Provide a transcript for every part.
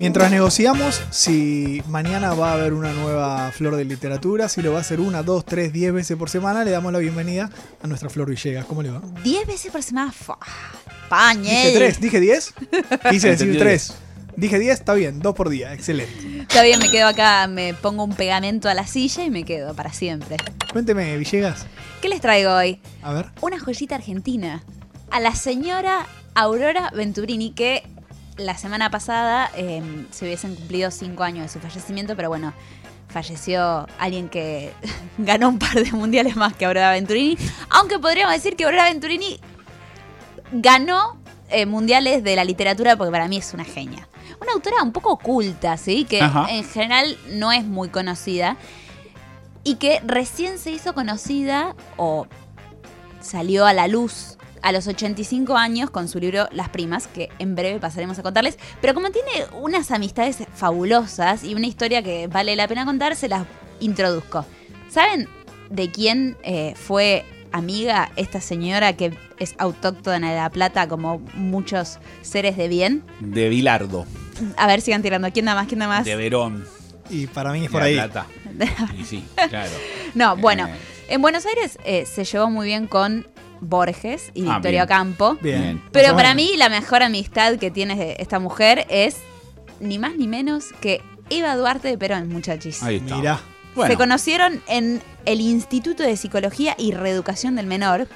Mientras negociamos si mañana va a haber una nueva flor de literatura, si lo va a hacer una, dos, tres, diez veces por semana, le damos la bienvenida a nuestra Flor Villegas. ¿Cómo le va? ¿Diez veces por semana? Fua, Pañe. Dije tres, dije diez. Quise decir tres. Dije diez, está bien, dos por día, excelente. Está bien, me quedo acá, me pongo un pegamento a la silla y me quedo para siempre. Cuénteme, Villegas. ¿Qué les traigo hoy? A ver. Una joyita argentina. A la señora Aurora Venturini, que la semana pasada eh, se hubiesen cumplido cinco años de su fallecimiento, pero bueno, falleció alguien que ganó un par de mundiales más que Aurora Venturini. Aunque podríamos decir que Aurora Venturini ganó eh, mundiales de la literatura porque para mí es una genia. Una autora un poco oculta, ¿sí? Que Ajá. en general no es muy conocida. Y que recién se hizo conocida o salió a la luz a los 85 años con su libro Las Primas, que en breve pasaremos a contarles. Pero como tiene unas amistades fabulosas y una historia que vale la pena contar, se las introduzco. ¿Saben de quién eh, fue amiga esta señora que es autóctona de La Plata como muchos seres de bien? De Bilardo, A ver, sigan tirando. ¿Quién da más? ¿Quién da más? de Verón, Y para mí es de por La. Plata. Y sí, claro. No, bueno, Eh. en Buenos Aires eh, se llevó muy bien con Borges y Ah, Victoria bien. Campo. Bien. Pero para mí la mejor amistad que tiene esta mujer es ni más ni menos que Eva Duarte de Perón, muchachis. Ahí está. Mirá. Bueno, Se conocieron en el Instituto de Psicología y Reeducación del Menor.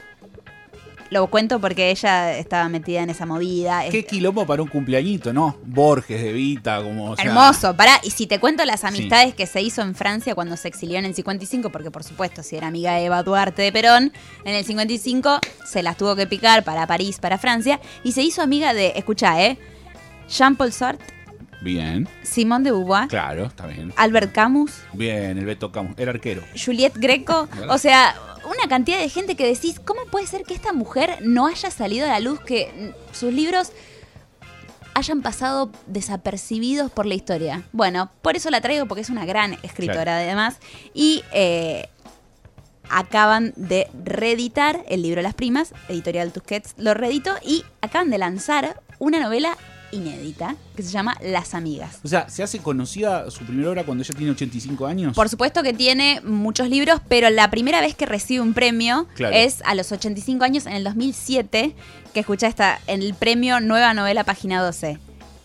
Lo cuento porque ella estaba metida en esa movida. qué quilombo para un cumpleañito, ¿no? Borges, de Vita, como. o sea, Hermoso, pará. Y si te cuento las amistades que se hizo en Francia cuando se exilió en el 55, porque por supuesto, si era amiga de Eva Duarte de Perón, en el 55 se las tuvo que picar para París, para Francia, y se hizo amiga de, escucha, ¿eh? Jean-Paul Sartre, Bien, Simone de Beauvoir, claro, está bien. Albert Camus, Bien, el Beto Camus, el arquero. Juliette Greco, o sea, una cantidad de gente que decís, ¿cómo puede ser que esta mujer no haya salido a la luz, que sus libros hayan pasado desapercibidos por la historia? Bueno, por eso la traigo, porque es una gran escritora Claro. además, y eh, acaban de reeditar el libro Las Primas, editorial Tusquets lo reeditó, y acaban de lanzar una novela inédita que se llama Las Amigas. O sea, ¿se hace conocida su primera obra cuando ella tiene 85 años? Por supuesto que tiene muchos libros, pero la primera vez que recibe un premio Claro. es a los 85 años, en el 2007, que escucha esta, en el premio Nueva Novela Página 12.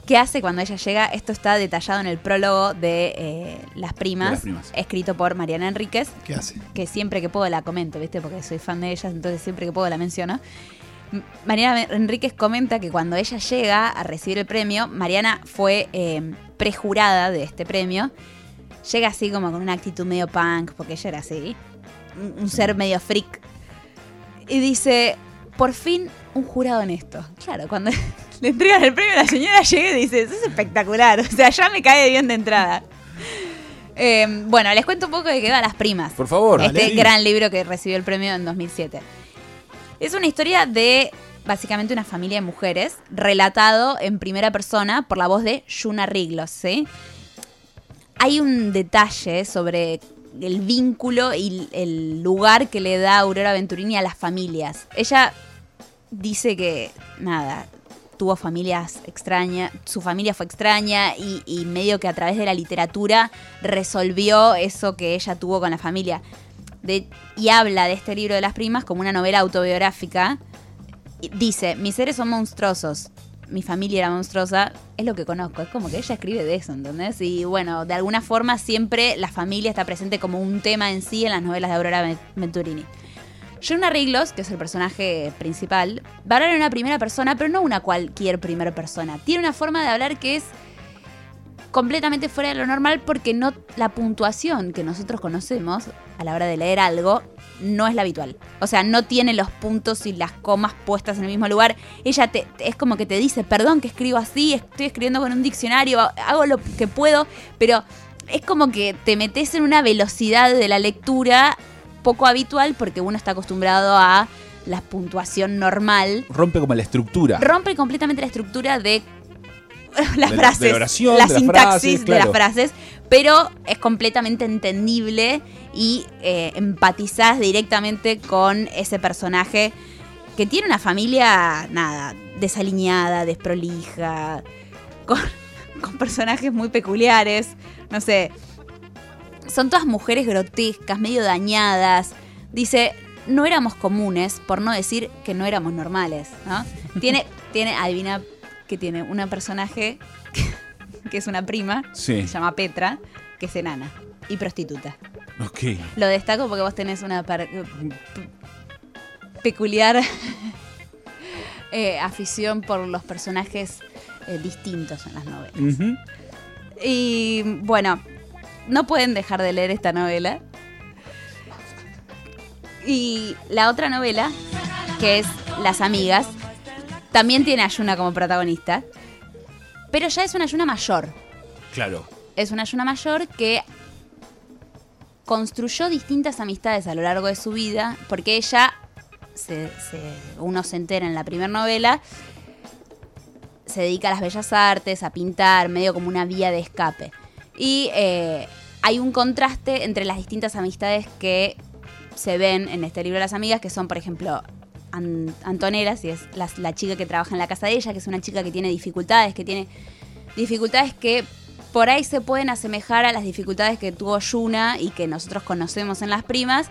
¿Qué hace cuando ella llega? Esto está detallado en el prólogo de eh, Las Primas, De Las Primas. escrito por Mariana Enríquez, ¿Qué hace? que siempre que puedo la comento, ¿viste? Porque soy fan de ellas, entonces siempre que puedo la menciono. Mariana Enríquez comenta que cuando ella llega a recibir el premio, Mariana fue eh, prejurada de este premio. Llega así como con una actitud medio punk, porque ella era así, un, un ser medio freak. Y dice, por fin un jurado honesto. Claro, cuando le entregan el premio, la señora llega y dice, eso es espectacular. O sea, ya me cae bien de entrada. Eh, bueno, les cuento un poco de qué va Las Primas. Por favor. Este gran libro que recibió el premio en 2007. Es una historia de básicamente una familia de mujeres, relatado en primera persona por la voz de Yuna Riglos, ¿sí? Hay un detalle sobre el vínculo y el lugar que le da Aurora Venturini a las familias. Ella dice que, nada, tuvo familias extrañas, su familia fue extraña y, y medio que a través de la literatura resolvió eso que ella tuvo con la familia. Y habla de este libro de las primas como una novela autobiográfica. Dice, mis seres son monstruosos, mi familia era monstruosa, es lo que conozco, es como que ella escribe de eso, ¿entendés? Y bueno, de alguna forma siempre la familia está presente como un tema en sí en las novelas de Aurora Ven- Venturini. John Riglos, que es el personaje principal, va a hablar en una primera persona, pero no una cualquier primera persona. Tiene una forma de hablar que es completamente fuera de lo normal porque no la puntuación que nosotros conocemos a la hora de leer algo no es la habitual. O sea, no tiene los puntos y las comas puestas en el mismo lugar. Ella te, es como que te dice, perdón que escribo así, estoy escribiendo con un diccionario, hago lo que puedo, pero es como que te metes en una velocidad de la lectura poco habitual porque uno está acostumbrado a la puntuación normal. Rompe como la estructura. Rompe completamente la estructura de las De frases, de la oración, la de las sintaxis de las frases, pero es completamente entendible y eh, empatizás directamente con ese personaje que tiene una familia, nada, desalineada, desprolija, con con personajes muy peculiares. No sé. Son todas mujeres grotescas, medio dañadas. Dice, no éramos comunes, por no decir que no éramos normales, ¿no? Tiene, tiene, adivina que tiene una personaje que es una prima, Sí. se llama Petra, que es enana y prostituta. Ok. Lo destaco porque vos tenés una p- peculiar eh, afición por los personajes eh, distintos en las novelas. Y bueno, no pueden dejar de leer esta novela. Y la otra novela, que es Las Amigas, también tiene a Yuna como protagonista, pero ya es una Yuna mayor. Claro. Es una Yuna mayor que construyó distintas amistades a lo largo de su vida, porque ella, se- se- uno se entera en la primera novela, se dedica a las bellas artes, a pintar, medio como una vía de escape. Y eh, hay un contraste entre las distintas amistades que se ven en este libro de las amigas, que son, por ejemplo, An- Antonella, si es la, la chica que trabaja en la casa de ella, que es una chica que tiene dificultades, que tiene dificultades que por ahí se pueden asemejar a las dificultades que tuvo Yuna y que nosotros conocemos en las primas,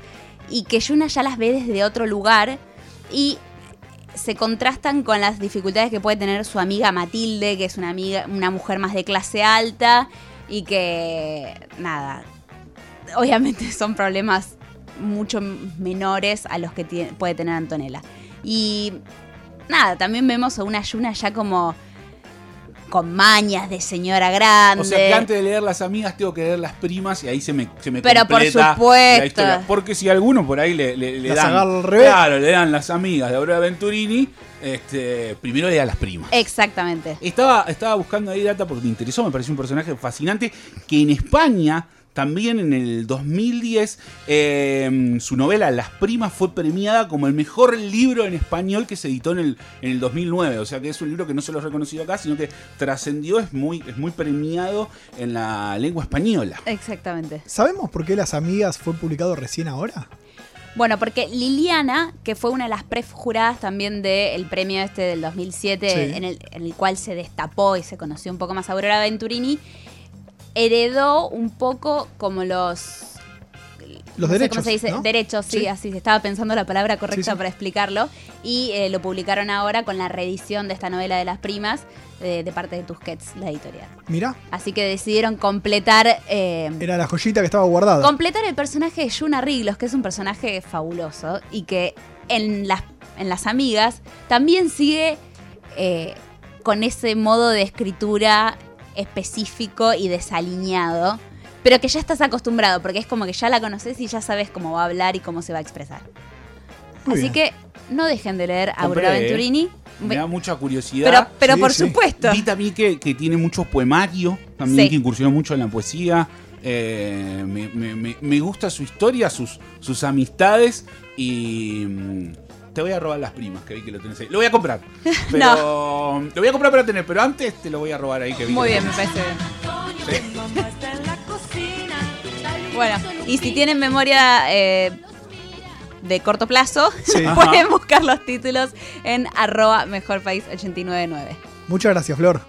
y que Yuna ya las ve desde otro lugar y se contrastan con las dificultades que puede tener su amiga Matilde, que es una amiga, una mujer más de clase alta y que nada, obviamente son problemas mucho menores a los que puede tener Antonella. Y nada, también vemos a una Yuna ya como con mañas de señora grande. O sea que antes de leer las amigas tengo que leer las primas y ahí se me, se me Pero por supuesto. la historia. Porque si alguno por ahí le, le, le dan. agarra al revés. Claro, le dan las amigas de Aurora Venturini. Este, primero lea las primas. Exactamente. Estaba, estaba buscando ahí data porque me interesó, me pareció un personaje fascinante que en España, también en el 2010, eh, su novela Las Primas fue premiada como el mejor libro en español que se editó en el, en el 2009. O sea que es un libro que no solo es reconocido acá, sino que trascendió, es muy, es muy premiado en la lengua española. Exactamente. ¿Sabemos por qué Las Amigas fue publicado recién ahora? Bueno, porque Liliana, que fue una de las prejuradas también del premio este del 2007, Sí. en, el, en el cual se destapó y se conoció un poco más a Aurora Venturini, heredó un poco como los... Los no sé derechos. ¿Cómo se dice? ¿no? Derechos, sí, Sí. así se estaba pensando la palabra correcta Sí, sí. para explicarlo. Y eh, lo publicaron ahora con la reedición de esta novela de las primas eh, de parte de Tusquets, la editorial. Mira, Así que decidieron completar eh, era la joyita que estaba guardada. completar el personaje de Yuna Riglos, que es un personaje fabuloso y que en las, en las amigas también sigue eh, con ese modo de escritura específico y desaliñado, pero que ya estás acostumbrado, porque es como que ya la conoces y ya sabes cómo va a hablar y cómo se va a expresar. Muy Así bien. que no dejen de leer a Aurora ¿eh? Venturini. Me da mucha curiosidad. Pero, pero Sí, por sí. supuesto. Vi también que, que tiene muchos poemarios, también Sí. que incursionó mucho en la poesía. Eh, me, me- me- me gusta su historia, sus, sus amistades y mm, te voy a robar las primas, que vi que lo tenés ahí. Lo voy a comprar. Pero, Lo voy a comprar para tener, pero antes te lo voy a robar ahí. Que vi Muy que bien, me parece bien. Sí. Bueno, y si tienen memoria eh, de corto plazo, Sí. pueden buscar los títulos en arroba mejorpaís899. Muchas gracias, Flor.